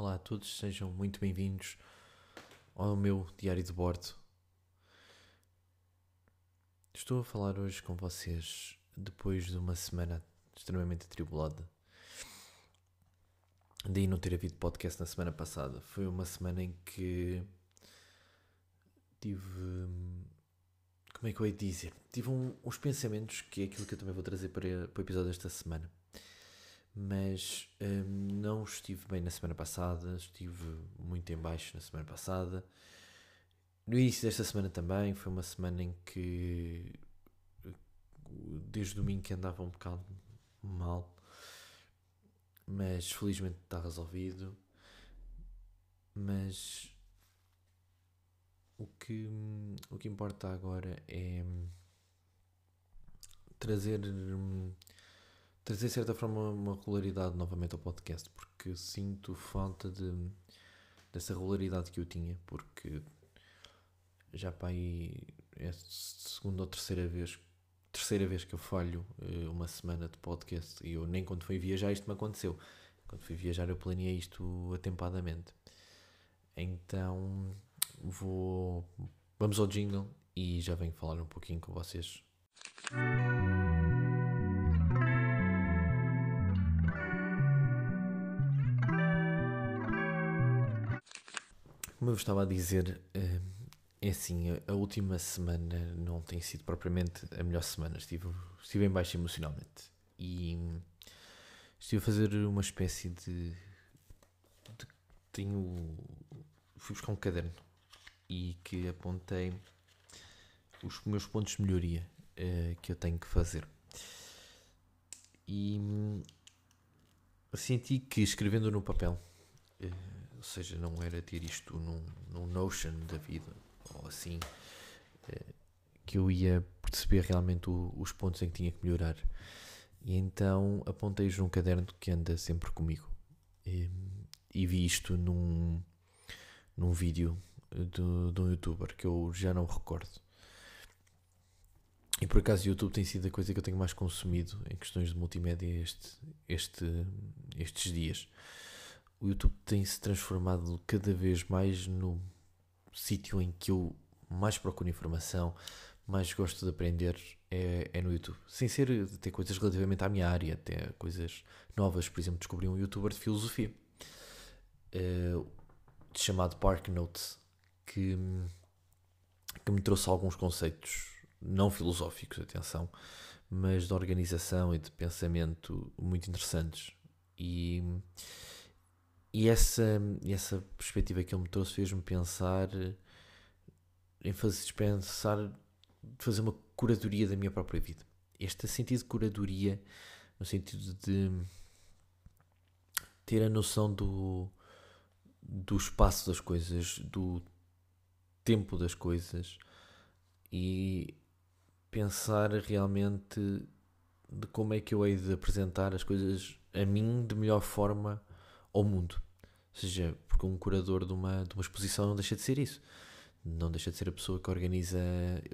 Olá a todos, sejam muito bem-vindos ao meu diário de bordo. Estou a falar hoje com vocês depois de uma semana extremamente atribulada. Daí não ter havido podcast na semana passada. Foi uma semana em que tive. Como é que eu ia dizer? Tive um, uns pensamentos que é aquilo que eu também vou trazer para, para o episódio desta semana mas hum, não estive bem na semana passada, estive muito em baixo na semana passada. No início desta semana também, foi uma semana em que desde domingo que andava um bocado mal, mas felizmente está resolvido. Mas o que, o que importa agora é trazer hum, trazer de certa forma uma regularidade novamente ao podcast, porque sinto falta de, dessa regularidade que eu tinha, porque já para aí é a segunda ou terceira vez, terceira vez que eu falho eh, uma semana de podcast e eu nem quando fui viajar isto me aconteceu. Quando fui viajar eu planeei isto atempadamente. Então vou. Vamos ao jingle e já venho falar um pouquinho com vocês. Eu estava a dizer, eh, é assim, a última semana não tem sido propriamente a melhor semana. Estive, estive em baixo emocionalmente. E estive a fazer uma espécie de. de tenho. Fui buscar um caderno e que apontei os meus pontos de melhoria uh, que eu tenho que fazer. E senti que escrevendo no papel. Uh, ou seja, não era ter isto num, num Notion da vida ou assim eh, que eu ia perceber realmente o, os pontos em que tinha que melhorar. E então apontei-os num caderno que anda sempre comigo. E, e vi isto num, num vídeo de, de um youtuber que eu já não recordo. E por acaso o YouTube tem sido a coisa que eu tenho mais consumido em questões de multimédia este, este, estes dias o YouTube tem se transformado cada vez mais no sítio em que eu mais procuro informação, mais gosto de aprender é, é no YouTube. Sem ser ter coisas relativamente à minha área, até coisas novas. Por exemplo, descobri um youtuber de filosofia uh, chamado Park Notes que, que me trouxe alguns conceitos não filosóficos, atenção, mas de organização e de pensamento muito interessantes. E e essa, essa perspectiva que ele me trouxe fez-me pensar em fazer, pensar, fazer uma curadoria da minha própria vida. Este sentido de curadoria, no sentido de ter a noção do, do espaço das coisas, do tempo das coisas e pensar realmente de como é que eu hei de apresentar as coisas a mim de melhor forma ao mundo. Ou seja, porque um curador de uma, de uma exposição não deixa de ser isso. Não deixa de ser a pessoa que organiza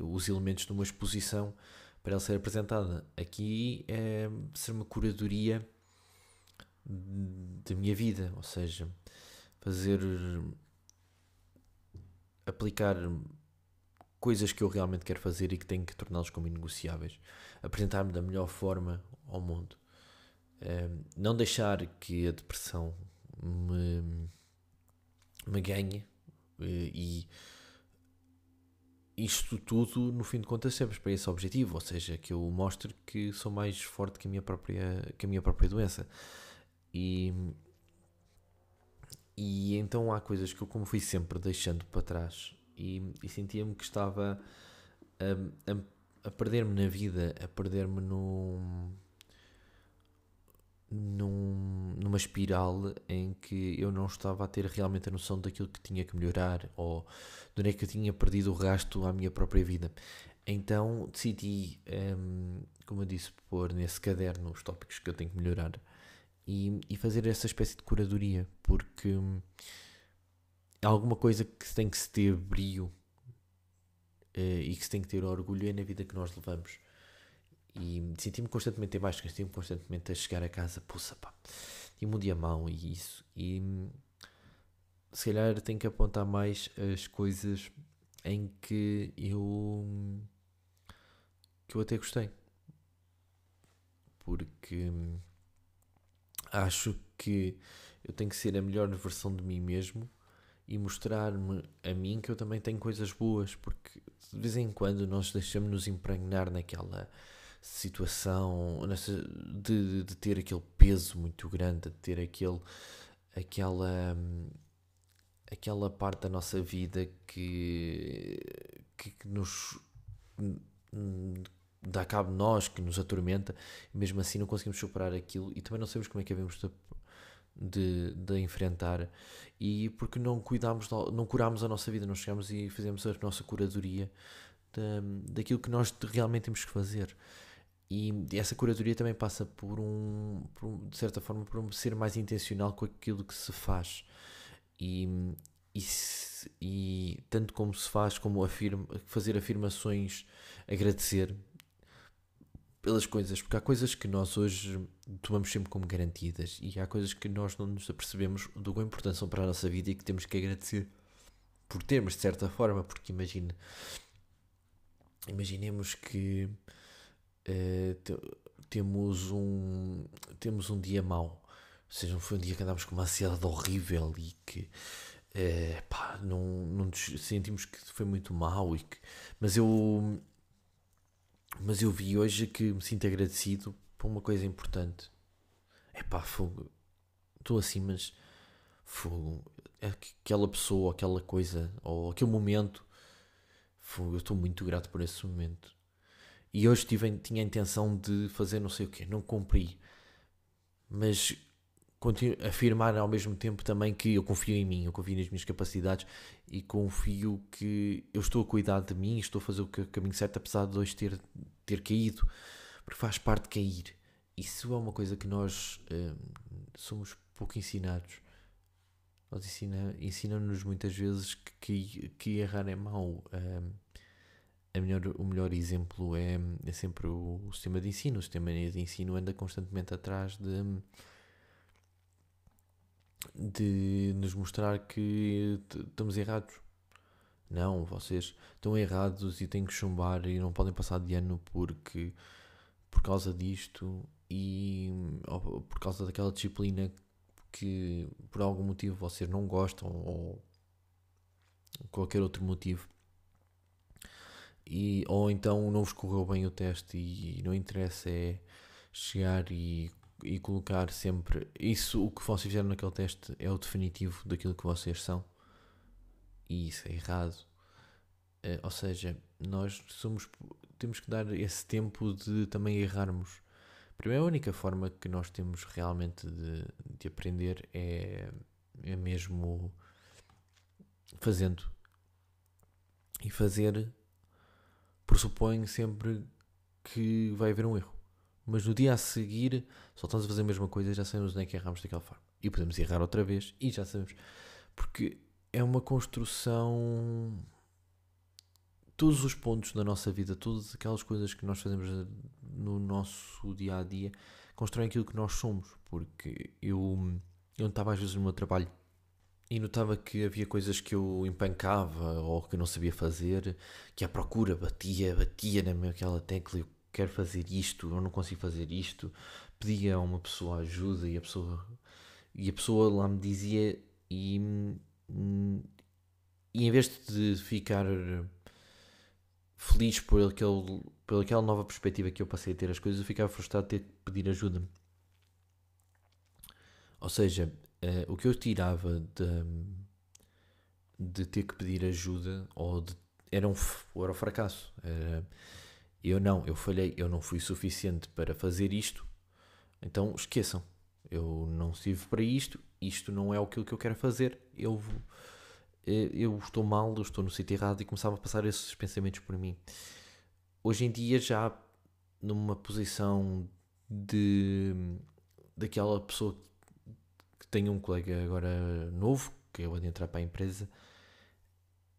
os elementos de uma exposição para ela ser apresentada. Aqui é ser uma curadoria da minha vida, ou seja, fazer aplicar coisas que eu realmente quero fazer e que tenho que torná-los como inegociáveis, apresentar-me da melhor forma ao mundo. Um, não deixar que a depressão me, me ganhe eh, e isto tudo, no fim de contas, sempre para esse objetivo, ou seja, que eu mostre que sou mais forte que a minha própria, que a minha própria doença. E, e então há coisas que eu, como fui sempre deixando para trás, e, e sentia-me que estava a, a, a perder-me na vida, a perder-me no num, numa espiral em que eu não estava a ter realmente a noção daquilo que tinha que melhorar ou de onde é que eu tinha perdido o rasto à minha própria vida. Então decidi, um, como eu disse, pôr nesse caderno os tópicos que eu tenho que melhorar e, e fazer essa espécie de curadoria, porque é alguma coisa que tem que se ter brio uh, e que se tem que ter orgulho é na vida que nós levamos. E senti-me constantemente em baixo, senti-me constantemente a chegar a casa, puxa pá, tive um dia mau e isso. E se calhar tenho que apontar mais as coisas em que eu que eu até gostei porque acho que eu tenho que ser a melhor versão de mim mesmo e mostrar-me a mim que eu também tenho coisas boas, porque de vez em quando nós deixamos-nos impregnar naquela situação nessa, de, de ter aquele peso muito grande, de ter aquele, aquela, aquela parte da nossa vida que, que, nos dá cabo de nós, que nos atormenta, e mesmo assim não conseguimos superar aquilo e também não sabemos como é que devemos de, de, de enfrentar e porque não cuidamos, não curámos a nossa vida, não chegamos e fizemos a nossa curadoria da, daquilo que nós realmente temos que fazer. E essa curadoria também passa por um, por, de certa forma, por um ser mais intencional com aquilo que se faz. E, e, e tanto como se faz, como afirma, fazer afirmações, agradecer pelas coisas, porque há coisas que nós hoje tomamos sempre como garantidas e há coisas que nós não nos apercebemos do quão importante são para a nossa vida e que temos que agradecer por termos, de certa forma, porque imagine, imaginemos que uh, temos um temos um dia mau, ou seja, foi um dia que andámos com uma ansiedade horrível e que uh, pá, não, não sentimos que foi muito mau e que, mas eu mas eu vi hoje que me sinto agradecido por uma coisa importante. É pá, fogo. Estou assim, mas fogo. Aquela pessoa, aquela coisa, ou aquele momento. Fogo, eu estou muito grato por esse momento. E hoje tive, tinha a intenção de fazer não sei o quê, não cumpri. Mas continuo, afirmar ao mesmo tempo também que eu confio em mim, eu confio nas minhas capacidades e confio que eu estou a cuidar de mim, estou a fazer o caminho certo, apesar de hoje ter, ter caído, porque faz parte de cair. Isso é uma coisa que nós hum, somos pouco ensinados. Nós ensina, ensinam-nos muitas vezes que, que, que, errar é mau. Um, a melhor, o melhor exemplo é, é sempre o, o, sistema de ensino. O sistema de ensino anda constantemente atrás de de nos mostrar que estamos errados. Não, vocês estão errados e têm que chumbar e não podem passar de ano porque por causa disto e por causa daquela disciplina que por algum motivo vocês não gostam ou qualquer outro motivo. E, ou então não vos correu bem o teste e não interessa é chegar e e colocar sempre isso, o que vocês fizeram naquele teste é o definitivo daquilo que vocês são. E isso é errado. Uh, ou seja, nós somos, temos que dar esse tempo de também errarmos. Primeiro, a única forma que nós temos realmente de, de aprender é, é mesmo fazendo. E fazer pressupõe sempre que vai haver um erro mas no dia a seguir só estamos a fazer a mesma coisa e já sabemos onde é que erramos daquela forma. E podemos errar outra vez e já sabemos. Porque é uma construção. Todos os pontos da nossa vida, todas aquelas coisas que nós fazemos no nosso dia a dia, constroem aquilo que nós somos. Porque eu, eu estava às vezes no meu trabalho e notava que havia coisas que eu empancava ou que eu não sabia fazer, que à procura batia, batia naquela tecla eu quero fazer isto, eu não consigo fazer isto, pedia a uma pessoa ajuda e a pessoa, e a pessoa lá me dizia e, e em vez de ficar feliz por, aquele, por aquela nova perspectiva que eu passei a ter as coisas, eu ficava frustrado de ter que pedir ajuda. Ou seja, uh, o que eu tirava de, de ter que pedir ajuda ou de, era, um, era um fracasso. Era, eu não, eu falhei, eu não fui suficiente para fazer isto, então esqueçam. Eu não sirvo para isto, isto não é aquilo que eu quero fazer, eu, eh, eu estou mal, eu estou no sítio errado e começava a passar esses pensamentos por mim. Hoje em dia, já numa posição de daquela pessoa que tem um colega agora novo, que eu vou entrar para a empresa,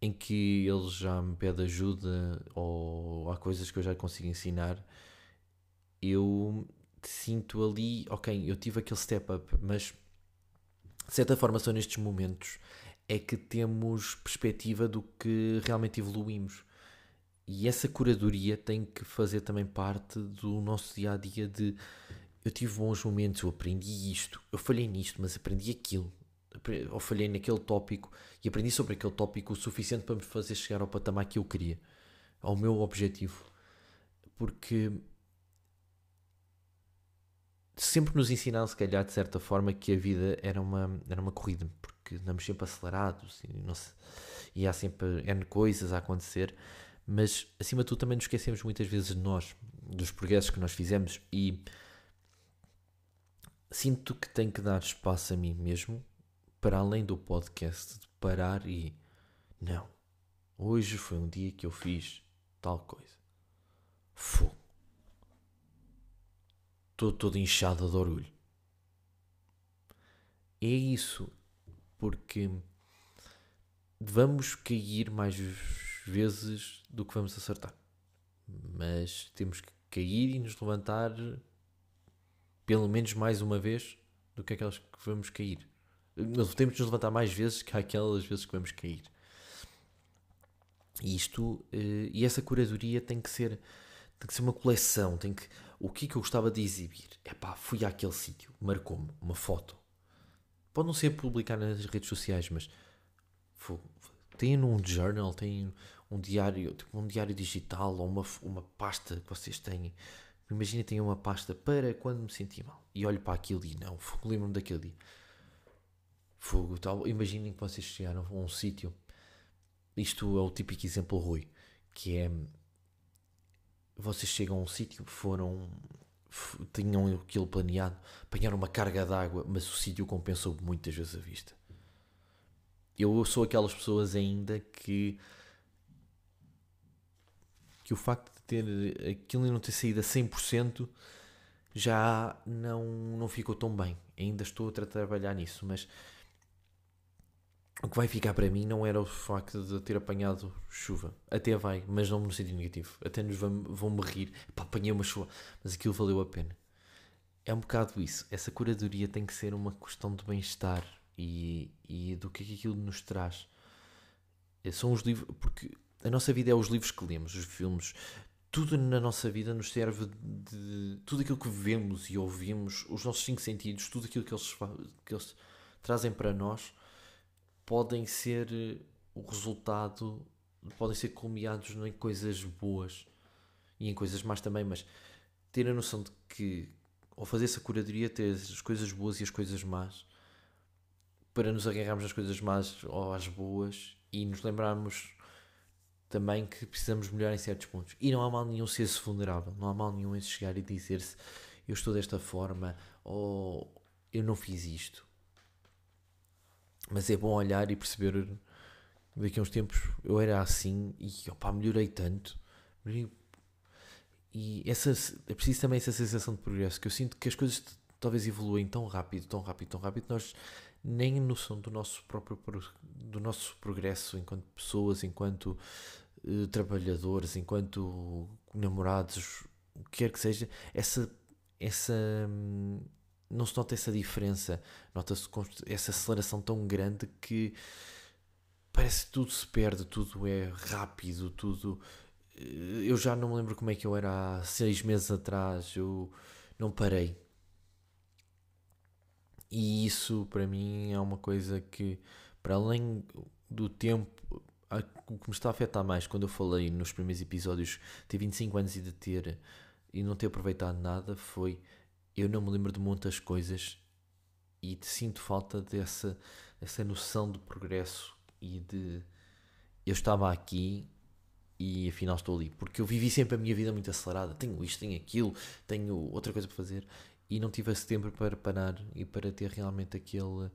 em que ele já me pede ajuda ou há coisas que eu já consigo ensinar, eu sinto ali, ok, eu tive aquele step up, mas de certa forma são nestes momentos é que temos perspectiva do que realmente evoluímos. E essa curadoria tem que fazer também parte do nosso dia a dia de eu tive bons momentos, eu aprendi isto, eu falhei nisto, mas aprendi aquilo. Ou falhei naquele tópico e aprendi sobre aquele tópico o suficiente para me fazer chegar ao patamar que eu queria, ao meu objetivo. Porque sempre nos ensinaram, se calhar, de certa forma, que a vida era uma, era uma corrida, porque andamos sempre acelerados e, se, e há sempre N coisas a acontecer, mas acima de tudo também nos esquecemos muitas vezes de nós, dos progressos que nós fizemos e sinto que tenho que dar espaço a mim mesmo para além do podcast, de parar e não, hoje foi um dia que eu fiz tal coisa. Fogo todo, todo inchado de orgulho. É isso, porque vamos cair mais vezes do que vamos acertar. Mas temos que cair e nos levantar pelo menos mais uma vez do que aquelas que vamos cair. Nós temos que nos levantar mais vezes que aquelas vezes que vamos cair. Isto, eh, e essa curadoria tem que ser tem que ser uma coleção, tem que o que é que eu gostava de exibir? É pá, fui àquele sítio, marcou-me uma foto. Pode não ser publicar nas redes sociais, mas tem num journal, tem um diário, tipo um diário digital ou uma, uma pasta que vocês têm. Imagina tenho uma pasta para quando me sentir mal e olho para aquilo e não, lembro-me daquele dia. Fogo, tal. Imaginem que vocês chegaram a um sítio. Isto é o típico exemplo Rui, que é vocês chegam a um sítio, foram. tinham aquilo planeado, apanharam uma carga d'água, mas o sítio compensou muitas vezes a vista. Eu sou aquelas pessoas ainda que. que o facto ter aquilo e não ter saído a 100% já não, não ficou tão bem. Ainda estou a trabalhar nisso, mas o que vai ficar para mim não era o facto de ter apanhado chuva. Até vai, mas não no sentido negativo. Até nos vão, vão rir. Pá, apanhei uma chuva. Mas aquilo valeu a pena. É um bocado isso. Essa curadoria tem que ser uma questão de bem-estar e, e do que é que aquilo nos traz. São os livros. Porque a nossa vida é os livros que lemos, os filmes. Tudo na nossa vida nos serve de. Tudo aquilo que vemos e ouvimos, os nossos cinco sentidos, tudo aquilo que eles, que eles trazem para nós podem ser eh, o resultado, podem ser culminados em coisas boas e em coisas más também, mas ter a noção de que ao fazer essa curadoria ter as coisas boas e as coisas más para nos agarrarmos às coisas más ou às boas e nos lembrarmos também que precisamos melhorar em certos pontos. E não há mal nenhum ser-se vulnerável, não há mal nenhum em chegar e dizer-se eu estou desta forma ou eu não fiz isto. Mas é bom olhar e perceber. Daqui a uns tempos eu era assim e opa, melhorei tanto. E essa, é preciso também essa sensação de progresso, que eu sinto que as coisas talvez evoluem tão rápido, tão rápido, tão rápido, nós nem noção do nosso próprio do nosso progresso enquanto pessoas, enquanto uh, trabalhadores, enquanto namorados, o que quer que seja, essa essa hum, não se nota essa diferença, nota-se essa aceleração tão grande que parece que tudo se perde, tudo é rápido, tudo. Eh, eu já não me lembro como é que eu era há seis meses atrás, eu não parei. E isso para mim é uma coisa que, para além do tempo, o que me está a afetar mais quando eu falei nos primeiros episódios ter 25 anos e de ter e não ter aproveitado nada foi eu não me lembro de muitas coisas e sinto falta dessa, dessa noção de progresso e de eu estava aqui e afinal estou ali. Porque eu vivi sempre a minha vida muito acelerada. Tenho isto, tenho aquilo, tenho outra coisa para fazer e não tive esse tempo para parar e para ter realmente aquele,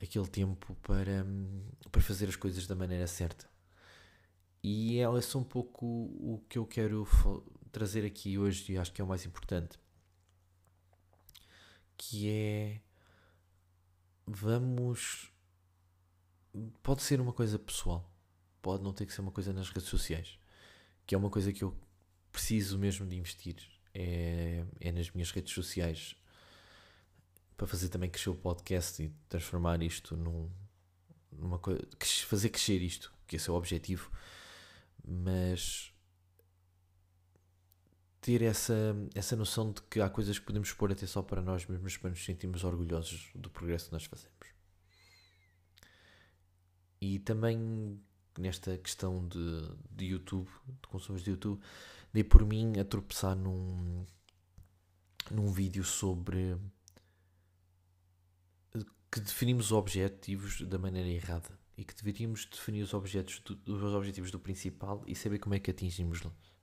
aquele tempo para, para fazer as coisas da maneira certa. E é só um pouco o que eu quero trazer aqui hoje e acho que é o mais importante que é vamos pode ser uma coisa pessoal, pode não ter que ser uma coisa nas redes sociais, que é uma coisa que eu preciso mesmo de investir, é, é nas minhas redes sociais para fazer também crescer o podcast e transformar isto num, numa coisa, fazer crescer isto, que esse é o objetivo, mas ter essa, essa noção de que há coisas que podemos pôr até só para nós mesmos para nos sentirmos orgulhosos do progresso que nós fazemos. E também nesta questão de, de YouTube, de consumos de YouTube, dei por mim a tropeçar num, num vídeo sobre que definimos os objetivos da maneira errada e que deveríamos definir os objetivos do, os objetivos do principal e saber como é que atingimos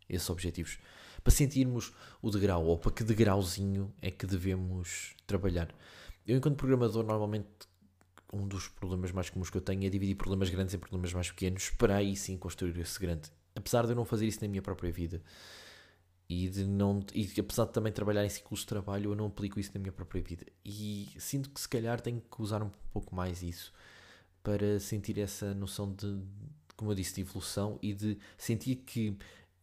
esses objetivos para sentirmos o degrau ou para que degrauzinho é que devemos trabalhar. Eu, enquanto programador, normalmente um dos problemas mais comuns que eu tenho é dividir problemas grandes em problemas mais pequenos para aí sim construir esse grande. Apesar de eu não fazer isso na minha própria vida e de não e apesar de também trabalhar em ciclos de trabalho, eu não aplico isso na minha própria vida. E sinto que se calhar tenho que usar um pouco mais isso para sentir essa noção de, como eu disse, de evolução e de sentir que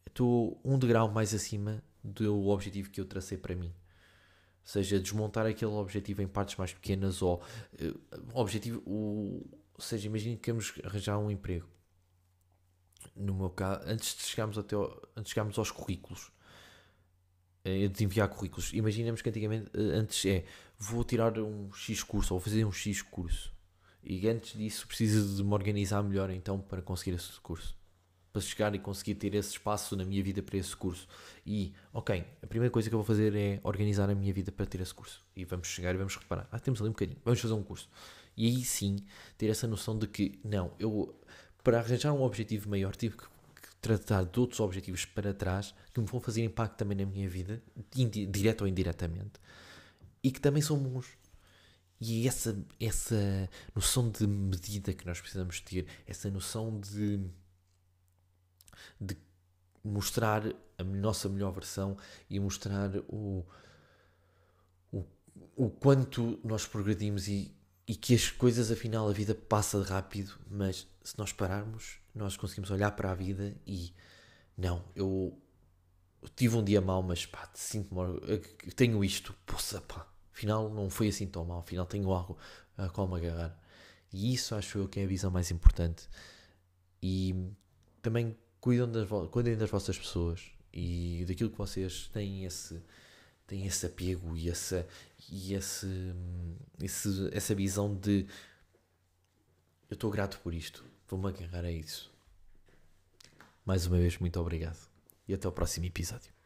estou um degrau mais acima do objetivo que eu tracei para mim. Ou seja, desmontar aquele objetivo em partes mais pequenas ou uh, objetivo, o, ou seja, imagine que queremos arranjar um emprego. No meu caso, antes de chegarmos, até ao, antes de chegarmos aos currículos, de enviar currículos, imaginemos que antigamente, uh, antes é, vou tirar um X curso ou fazer um X curso. E antes disso preciso de me organizar melhor então para conseguir esse curso para chegar e conseguir ter esse espaço na minha vida para esse curso. E, ok, a primeira coisa que eu vou fazer é organizar a minha vida para ter esse curso. E vamos chegar e vamos reparar. Ah, temos ali um bocadinho, vamos fazer um curso. E aí sim, ter essa noção de que, não, eu, para arranjar um objetivo maior, tive que tratar de outros objetivos para trás que me vão fazer impacto também na minha vida, direto ou indiretamente, e que também são bons. E essa, essa noção de medida que nós precisamos ter, essa noção de de mostrar a nossa melhor versão e mostrar o, o, o quanto nós progredimos e, e que as coisas, afinal, a vida passa rápido, mas se nós pararmos, nós conseguimos olhar para a vida e não, eu tive um dia mau, mas pá, sinto-me, tenho isto, poça, pá, afinal não foi assim tão mal, afinal tenho algo a qual me agarrar. E isso acho eu que é a visão mais importante. E também cuidam das, cuidem das vossas pessoas e daquilo que vocês têm esse, têm esse apego e, essa, e esse, esse, essa visão de eu estou grato por isto, vou-me agarrar a isso. Mais uma vez, muito obrigado e até o próximo episódio.